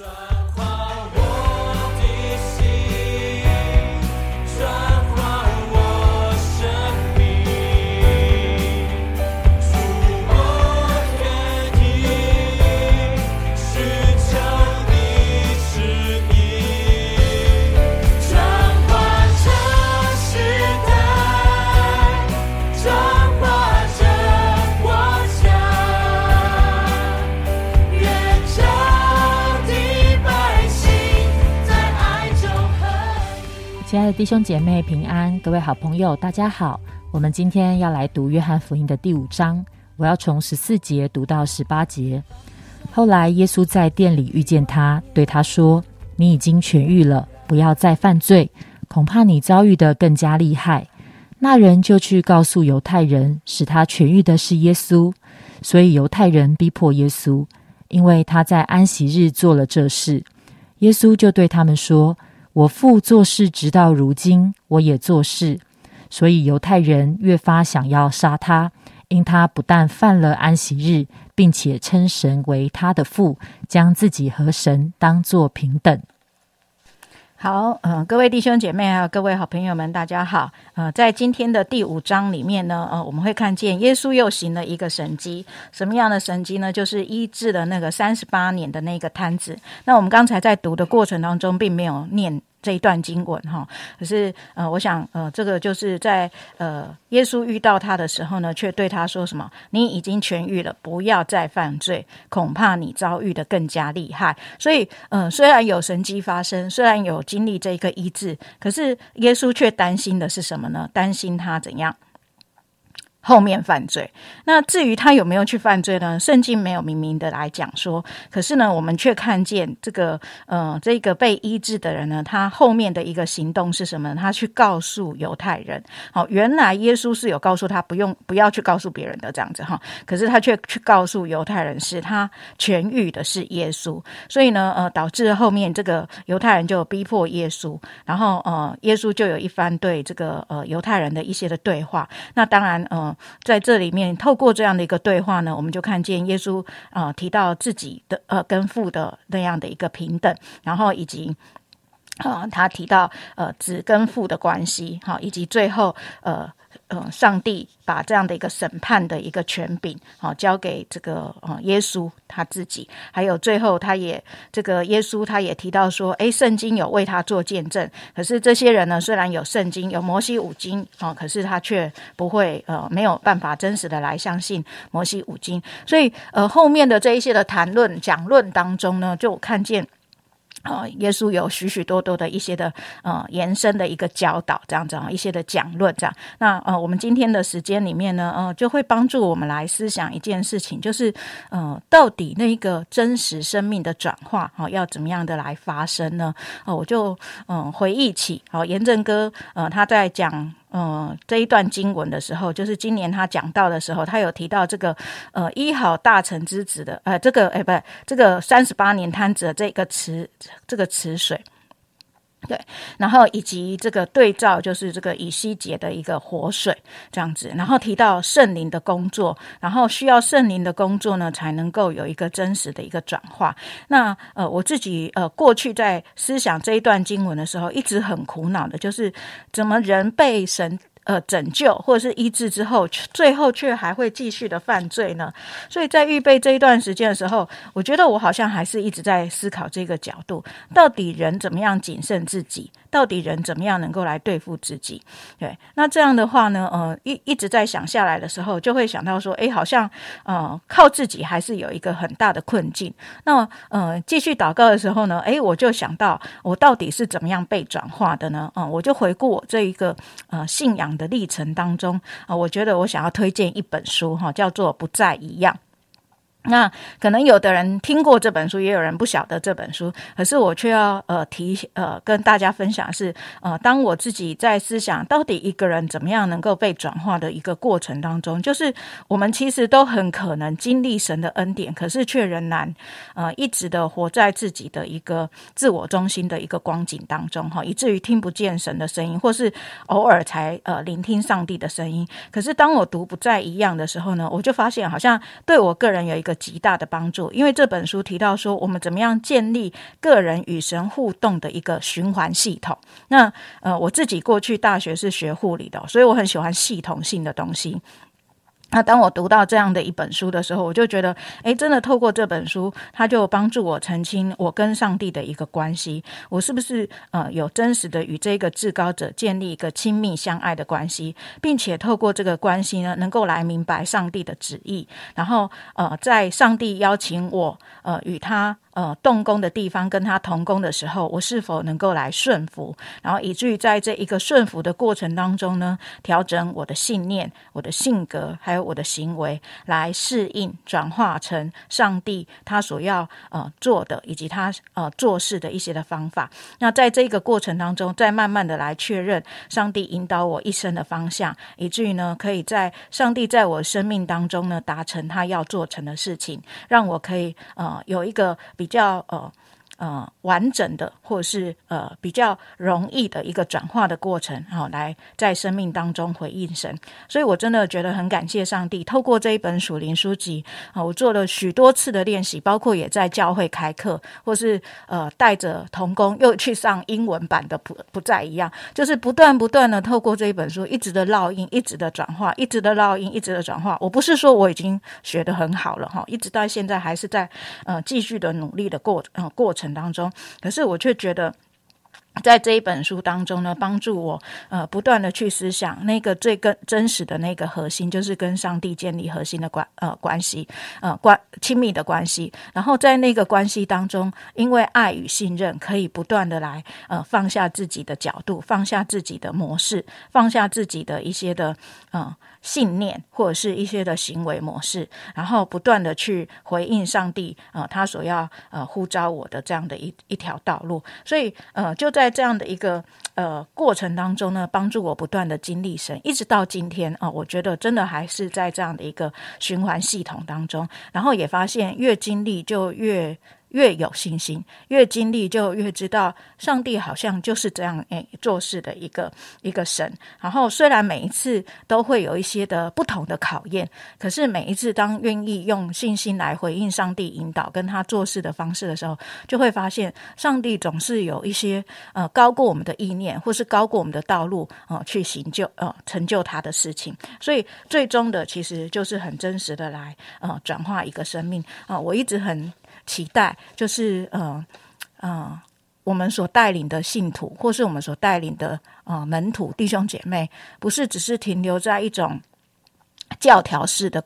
亲弟兄姐妹平安，各位好朋友大家好。我们今天要来读约翰福音的第五章，我要从十四节读到十八节。后来耶稣在店里遇见他，对他说：“你已经痊愈了，不要再犯罪，恐怕你遭遇的更加厉害。”那人就去告诉犹太人，使他痊愈的是耶稣。所以犹太人逼迫耶稣，因为他在安息日做了这事。耶稣就对他们说。我父做事直到如今，我也做事，所以犹太人越发想要杀他，因他不但犯了安息日，并且称神为他的父，将自己和神当作平等。好，嗯，各位弟兄姐妹还有各位好朋友们，大家好。呃，在今天的第五章里面呢，呃，我们会看见耶稣又行了一个神迹。什么样的神迹呢？就是医治了那个三十八年的那个摊子。那我们刚才在读的过程当中，并没有念。这一段经文哈，可是呃，我想呃，这个就是在呃，耶稣遇到他的时候呢，却对他说什么？你已经痊愈了，不要再犯罪，恐怕你遭遇的更加厉害。所以，嗯，虽然有神迹发生，虽然有经历这个医治，可是耶稣却担心的是什么呢？担心他怎样？后面犯罪，那至于他有没有去犯罪呢？圣经没有明明的来讲说，可是呢，我们却看见这个，呃，这个被医治的人呢，他后面的一个行动是什么？他去告诉犹太人，好，原来耶稣是有告诉他不用不要去告诉别人的这样子哈，可是他却去告诉犹太人是他痊愈的是耶稣，所以呢，呃，导致后面这个犹太人就逼迫耶稣，然后呃，耶稣就有一番对这个呃犹太人的一些的对话，那当然，呃。在这里面，透过这样的一个对话呢，我们就看见耶稣啊提到自己的呃跟父的那样的一个平等，然后以及啊他提到呃子跟父的关系，好，以及最后呃。嗯，上帝把这样的一个审判的一个权柄，好交给这个啊耶稣他自己。还有最后，他也这个耶稣他也提到说，哎，圣经有为他做见证。可是这些人呢，虽然有圣经，有摩西五经，哦，可是他却不会呃没有办法真实的来相信摩西五经。所以呃后面的这一些的谈论讲论当中呢，就看见。啊，耶稣有许许多多的一些的呃延伸的一个教导，这样子啊，一些的讲论这样。那呃，我们今天的时间里面呢，呃，就会帮助我们来思想一件事情，就是呃，到底那一个真实生命的转化，啊，要怎么样的来发生呢？哦，我就嗯回忆起，好，严正哥呃他在讲。嗯，这一段经文的时候，就是今年他讲到的时候，他有提到这个呃一好大臣之子的呃这个哎不这个三十八年摊子的这个池这个池水。对，然后以及这个对照，就是这个以西结的一个活水这样子，然后提到圣灵的工作，然后需要圣灵的工作呢，才能够有一个真实的一个转化。那呃，我自己呃过去在思想这一段经文的时候，一直很苦恼的，就是怎么人被神。呃，拯救或者是医治之后，最后却还会继续的犯罪呢？所以在预备这一段时间的时候，我觉得我好像还是一直在思考这个角度：到底人怎么样谨慎自己？到底人怎么样能够来对付自己？对，那这样的话呢？呃，一一直在想下来的时候，就会想到说：哎，好像呃，靠自己还是有一个很大的困境。那呃，继续祷告的时候呢？哎，我就想到我到底是怎么样被转化的呢？嗯，我就回顾我这一个呃信仰。的历程当中啊，我觉得我想要推荐一本书哈，叫做《不再一样》。那可能有的人听过这本书，也有人不晓得这本书。可是我却要呃提呃跟大家分享是呃，当我自己在思想到底一个人怎么样能够被转化的一个过程当中，就是我们其实都很可能经历神的恩典，可是却仍然呃一直的活在自己的一个自我中心的一个光景当中哈，以至于听不见神的声音，或是偶尔才呃聆听上帝的声音。可是当我读不再一样的时候呢，我就发现好像对我个人有一个。极大的帮助。因为这本书提到说，我们怎么样建立个人与神互动的一个循环系统。那呃，我自己过去大学是学护理的，所以我很喜欢系统性的东西。那当我读到这样的一本书的时候，我就觉得，诶，真的透过这本书，它就帮助我澄清我跟上帝的一个关系，我是不是呃有真实的与这个至高者建立一个亲密相爱的关系，并且透过这个关系呢，能够来明白上帝的旨意，然后呃，在上帝邀请我呃与他。呃，动工的地方跟他同工的时候，我是否能够来顺服？然后以至于在这一个顺服的过程当中呢，调整我的信念、我的性格，还有我的行为，来适应转化成上帝他所要呃做的，以及他呃做事的一些的方法。那在这个过程当中，再慢慢的来确认上帝引导我一生的方向，以至于呢，可以在上帝在我生命当中呢，达成他要做成的事情，让我可以呃有一个。比较呃。呃，完整的或者是呃比较容易的一个转化的过程，好来在生命当中回应神。所以我真的觉得很感谢上帝，透过这一本属灵书籍啊，我做了许多次的练习，包括也在教会开课，或是呃带着童工又去上英文版的不不再一样，就是不断不断的透过这一本书，一直的烙印，一直的转化，一直的烙印，一直的转化。我不是说我已经学得很好了哈，一直到现在还是在呃继续的努力的过呃过程。当中，可是我却觉得。在这一本书当中呢，帮助我呃不断的去思想那个最根真实的那个核心，就是跟上帝建立核心的关呃关系呃关亲密的关系。然后在那个关系当中，因为爱与信任，可以不断的来呃放下自己的角度，放下自己的模式，放下自己的一些的嗯信念或者是一些的行为模式，然后不断的去回应上帝呃他所要呃呼召我的这样的一一条道路。所以呃就在在这样的一个呃过程当中呢，帮助我不断的经历神，一直到今天啊，我觉得真的还是在这样的一个循环系统当中，然后也发现越经历就越。越有信心，越经历就越知道，上帝好像就是这样诶做事的一个一个神。然后虽然每一次都会有一些的不同的考验，可是每一次当愿意用信心来回应上帝引导跟他做事的方式的时候，就会发现上帝总是有一些呃高过我们的意念，或是高过我们的道路呃去行就呃成就他的事情。所以最终的其实就是很真实的来呃转化一个生命啊！我一直很。期待就是呃呃，我们所带领的信徒，或是我们所带领的呃门徒弟兄姐妹，不是只是停留在一种教条式的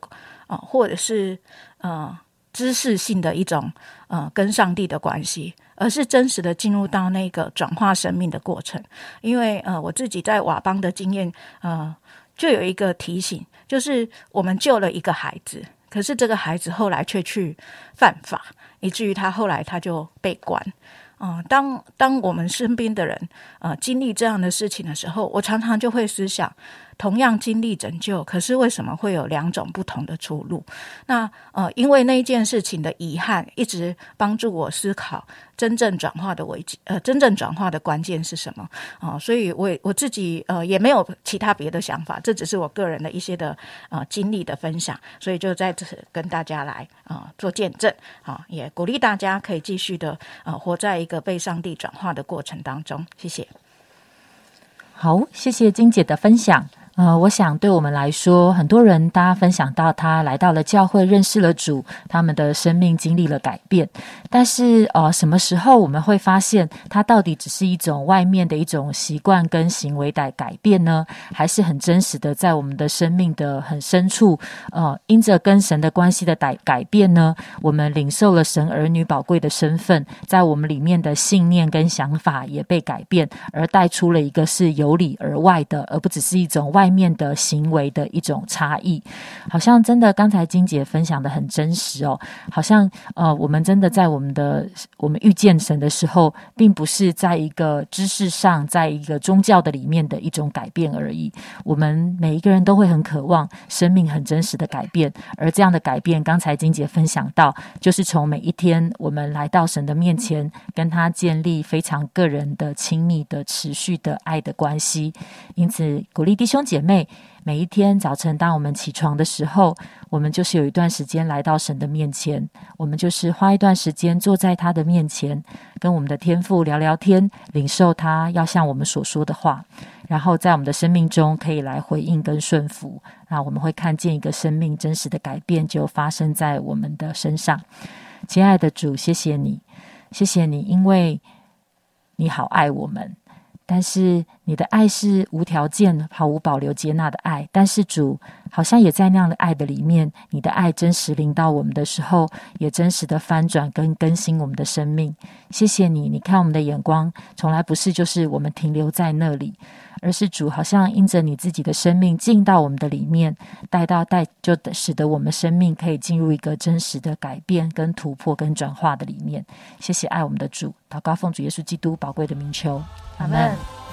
啊，或者是呃知识性的一种呃跟上帝的关系，而是真实的进入到那个转化生命的过程。因为呃，我自己在瓦邦的经验呃，就有一个提醒，就是我们救了一个孩子，可是这个孩子后来却去犯法。以至于他后来他就被关，啊，当当我们身边的人呃经历这样的事情的时候，我常常就会思想。同样经历拯救，可是为什么会有两种不同的出路？那呃，因为那一件事情的遗憾，一直帮助我思考真正转化的危机，呃，真正转化的关键是什么啊？所以，我我自己呃也没有其他别的想法，这只是我个人的一些的呃经历的分享，所以就在这跟大家来啊做见证啊，也鼓励大家可以继续的呃活在一个被上帝转化的过程当中。谢谢。好，谢谢金姐的分享。呃，我想对我们来说，很多人大家分享到他来到了教会，认识了主，他们的生命经历了改变。但是，呃，什么时候我们会发现，它到底只是一种外面的一种习惯跟行为的改变呢？还是很真实的在我们的生命的很深处，呃，因着跟神的关系的改改变呢？我们领受了神儿女宝贵的身份，在我们里面的信念跟想法也被改变，而带出了一个是由里而外的，而不只是一种外。外面的行为的一种差异，好像真的刚才金姐分享的很真实哦。好像呃，我们真的在我们的我们遇见神的时候，并不是在一个知识上，在一个宗教的里面的一种改变而已。我们每一个人都会很渴望生命很真实的改变，而这样的改变，刚才金姐分享到，就是从每一天我们来到神的面前，跟他建立非常个人的、亲密的、持续的爱的关系。因此，鼓励弟兄姐。姐妹，每一天早晨，当我们起床的时候，我们就是有一段时间来到神的面前，我们就是花一段时间坐在他的面前，跟我们的天父聊聊天，领受他要向我们所说的话，然后在我们的生命中可以来回应跟顺服。那我们会看见一个生命真实的改变就发生在我们的身上。亲爱的主，谢谢你，谢谢你，因为你好爱我们。但是你的爱是无条件、毫无保留接纳的爱，但是主好像也在那样的爱的里面，你的爱真实临到我们的时候，也真实的翻转跟更新我们的生命。谢谢你，你看我们的眼光从来不是就是我们停留在那里，而是主好像因着你自己的生命进到我们的里面，带到带就使得我们生命可以进入一个真实的改变、跟突破、跟转化的里面。谢谢爱我们的主，祷告奉主耶稣基督宝贵的名求。阿门。